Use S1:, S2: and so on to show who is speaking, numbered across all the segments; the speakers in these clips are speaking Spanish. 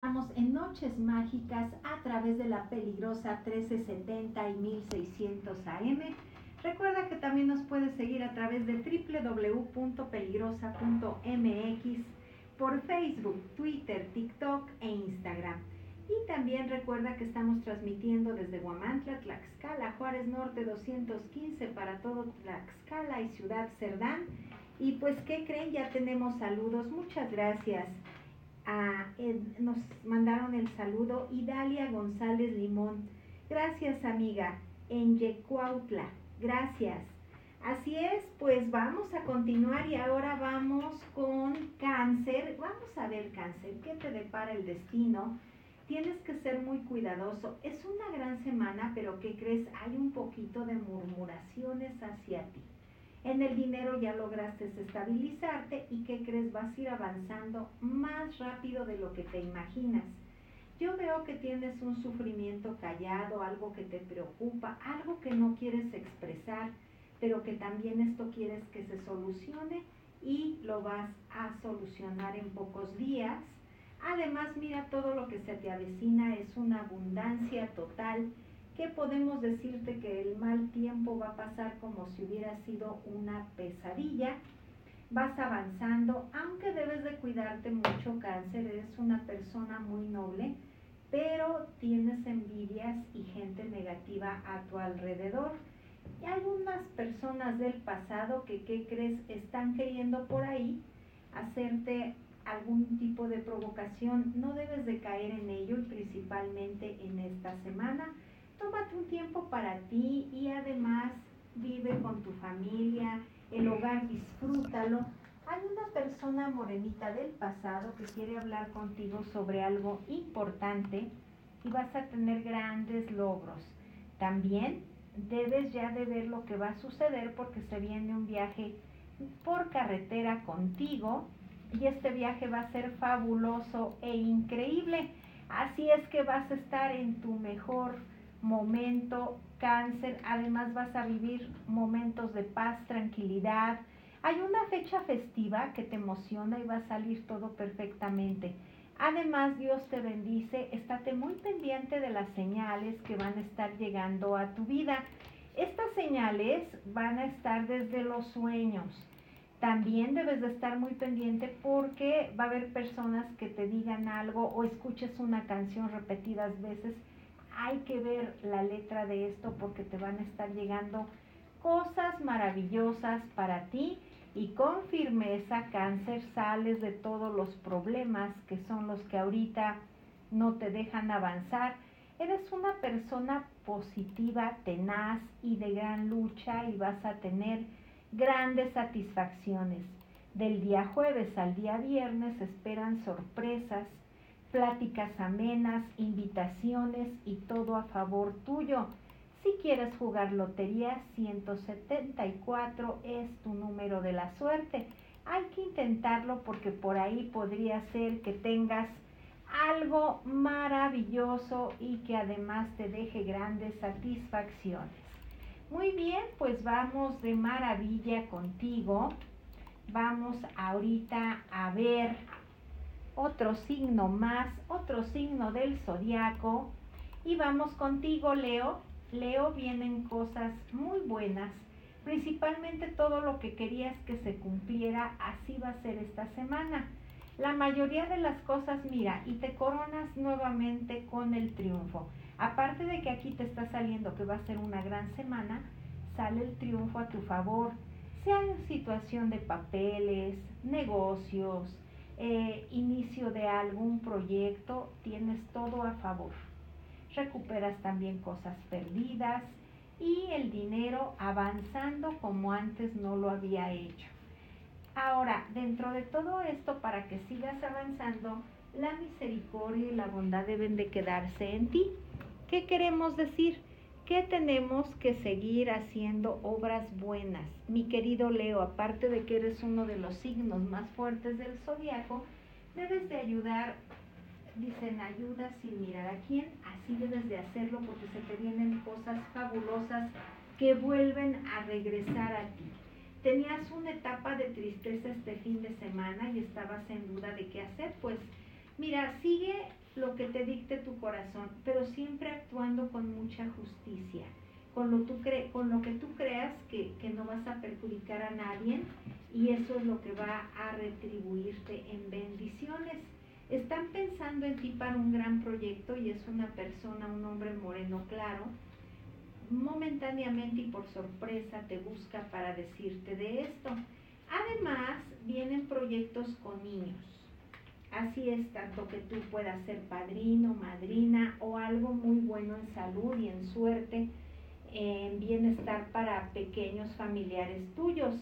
S1: Estamos en Noches Mágicas a través de la peligrosa 1370 y 1600 AM. Recuerda que también nos puedes seguir a través de www.peligrosa.mx por Facebook, Twitter, TikTok e Instagram. Y también recuerda que estamos transmitiendo desde Huamantla, Tlaxcala, Juárez Norte 215 para todo Tlaxcala y Ciudad Cerdán. Y pues, ¿qué creen? Ya tenemos saludos. Muchas gracias nos mandaron el saludo Idalia González Limón. Gracias amiga, en Yecuautla. Gracias. Así es, pues vamos a continuar y ahora vamos con cáncer. Vamos a ver cáncer, ¿qué te depara el destino? Tienes que ser muy cuidadoso. Es una gran semana, pero ¿qué crees? Hay un poquito de murmuraciones hacia ti. En el dinero ya lograste estabilizarte y ¿qué crees? Vas a ir avanzando más rápido de lo que te imaginas. Yo veo que tienes un sufrimiento callado, algo que te preocupa, algo que no quieres expresar, pero que también esto quieres que se solucione y lo vas a solucionar en pocos días. Además, mira todo lo que se te avecina, es una abundancia total ¿Qué podemos decirte que el mal tiempo va a pasar como si hubiera sido una pesadilla. Vas avanzando, aunque debes de cuidarte mucho cáncer, eres una persona muy noble, pero tienes envidias y gente negativa a tu alrededor. Y hay unas personas del pasado que, ¿qué crees?, están queriendo por ahí hacerte algún tipo de provocación. No debes de caer en ello y principalmente en esta semana tómate un tiempo para ti y además vive con tu familia, el hogar disfrútalo. Hay una persona morenita del pasado que quiere hablar contigo sobre algo importante y vas a tener grandes logros. También debes ya de ver lo que va a suceder porque se viene un viaje por carretera contigo y este viaje va a ser fabuloso e increíble. Así es que vas a estar en tu mejor momento, cáncer, además vas a vivir momentos de paz, tranquilidad. Hay una fecha festiva que te emociona y va a salir todo perfectamente. Además, Dios te bendice, estate muy pendiente de las señales que van a estar llegando a tu vida. Estas señales van a estar desde los sueños. También debes de estar muy pendiente porque va a haber personas que te digan algo o escuches una canción repetidas veces hay que ver la letra de esto porque te van a estar llegando cosas maravillosas para ti y con firmeza cáncer sales de todos los problemas que son los que ahorita no te dejan avanzar. Eres una persona positiva, tenaz y de gran lucha y vas a tener grandes satisfacciones. Del día jueves al día viernes esperan sorpresas, pláticas amenas, invitaciones y todo a favor tuyo. Si quieres jugar lotería, 174 es tu número de la suerte. Hay que intentarlo porque por ahí podría ser que tengas algo maravilloso y que además te deje grandes satisfacciones. Muy bien, pues vamos de maravilla contigo. Vamos ahorita a ver otro signo más, otro signo del zodiaco. Y vamos contigo, Leo. Leo, vienen cosas muy buenas. Principalmente todo lo que querías que se cumpliera, así va a ser esta semana. La mayoría de las cosas, mira, y te coronas nuevamente con el triunfo. Aparte de que aquí te está saliendo que va a ser una gran semana, sale el triunfo a tu favor, sea en situación de papeles, negocios, eh, inicio de algún proyecto, tienes todo a favor. Recuperas también cosas perdidas y el dinero avanzando como antes no lo había hecho. Ahora, dentro de todo esto, para que sigas avanzando, la misericordia y la bondad deben de quedarse en ti. ¿Qué queremos decir? Que tenemos que seguir haciendo obras buenas. Mi querido Leo, aparte de que eres uno de los signos más fuertes del zodiaco, debes de ayudar, dicen ayuda sin mirar a quién, así debes de hacerlo porque se te vienen cosas fabulosas que vuelven a regresar a ti. Tenías una etapa de tristeza este fin de semana y estabas en duda de qué hacer, pues mira, sigue lo que te dicte tu corazón, pero siempre actuando con mucha justicia, con lo, que tú creas que, que no vas a perjudicar a nadie y eso es lo que va a retribuirte en bendiciones. Están pensando en ti para un gran proyecto y es una persona, un hombre moreno claro, momentáneamente y por sorpresa te busca para decirte de esto. Además, vienen proyectos con niños. Así es, tanto que tú puedas ser padrino, madrina o algo muy bueno en salud y en suerte, en bienestar para pequeños familiares tuyos.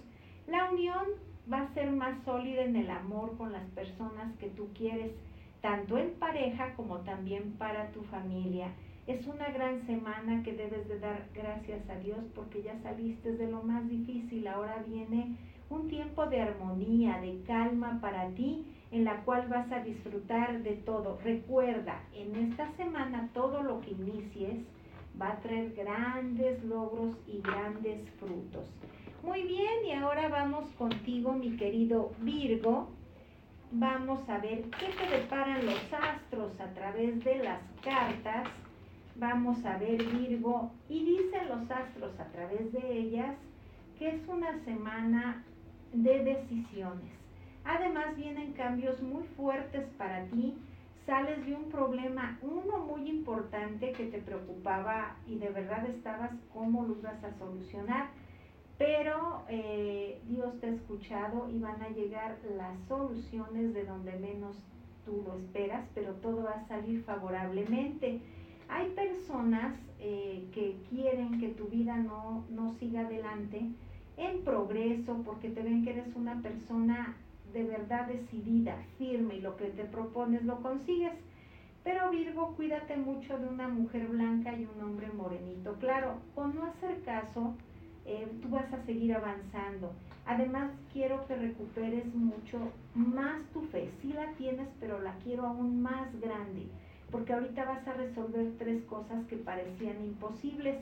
S1: La unión va a ser más sólida en el amor con las personas que tú quieres, tanto en pareja como también para tu familia. Es una gran semana que debes de dar gracias a Dios porque ya saliste de lo más difícil. Ahora viene un tiempo de armonía, de calma para ti, en la cual vas a disfrutar de todo. Recuerda, en esta semana todo lo que inicies va a traer grandes logros y grandes frutos. Muy bien, y ahora vamos contigo, mi querido Virgo. Vamos a ver qué te deparan los astros a través de las cartas. Vamos a ver, Virgo, y dicen los astros a través de ellas que es una semana de decisiones. Además vienen cambios muy fuertes para ti. Sales de un problema, uno muy importante que te preocupaba y de verdad estabas cómo lo ibas a solucionar pero eh, Dios te ha escuchado y van a llegar las soluciones de donde menos tú lo esperas, pero todo va a salir favorablemente. Hay personas eh, que quieren que tu vida no, no siga adelante en progreso porque te ven que eres una persona de verdad decidida, firme y lo que te propones lo consigues. Pero Virgo, cuídate mucho de una mujer blanca y un hombre morenito. Claro, con no hacer caso, eh, tú vas a seguir avanzando. Además, quiero que recuperes mucho más tu fe. Sí la tienes, pero la quiero aún más grande, porque ahorita vas a resolver tres cosas que parecían imposibles.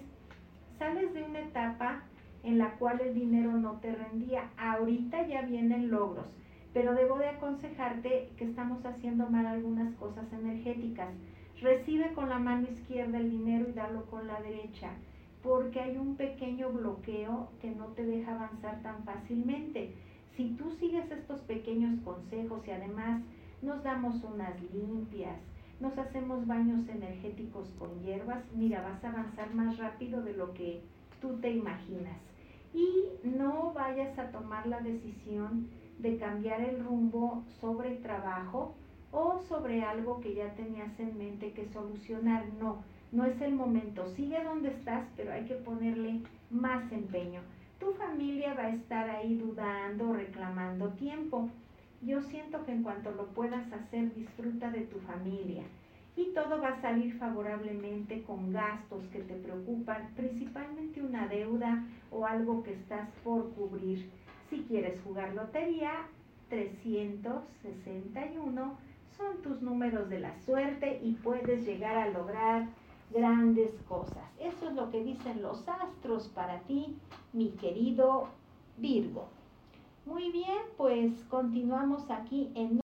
S1: Sales de una etapa en la cual el dinero no te rendía. Ahorita ya vienen logros, pero debo de aconsejarte que estamos haciendo mal algunas cosas energéticas. Recibe con la mano izquierda el dinero y dalo con la derecha porque hay un pequeño bloqueo que no te deja avanzar tan fácilmente. Si tú sigues estos pequeños consejos y además nos damos unas limpias, nos hacemos baños energéticos con hierbas, mira, vas a avanzar más rápido de lo que tú te imaginas. Y no vayas a tomar la decisión de cambiar el rumbo sobre trabajo o sobre algo que ya tenías en mente que solucionar. No, no es el momento. Sigue donde estás, pero hay que ponerle más empeño. Tu familia va a estar ahí dudando, reclamando tiempo. Yo siento que en cuanto lo puedas hacer, disfruta de tu familia. Y todo va a salir favorablemente con gastos que te preocupan, principalmente una deuda o algo que estás por cubrir. Si quieres jugar lotería, 361 son tus números de la suerte y puedes llegar a lograr grandes cosas. Eso es lo que dicen los astros para ti, mi querido Virgo. Muy bien, pues continuamos aquí en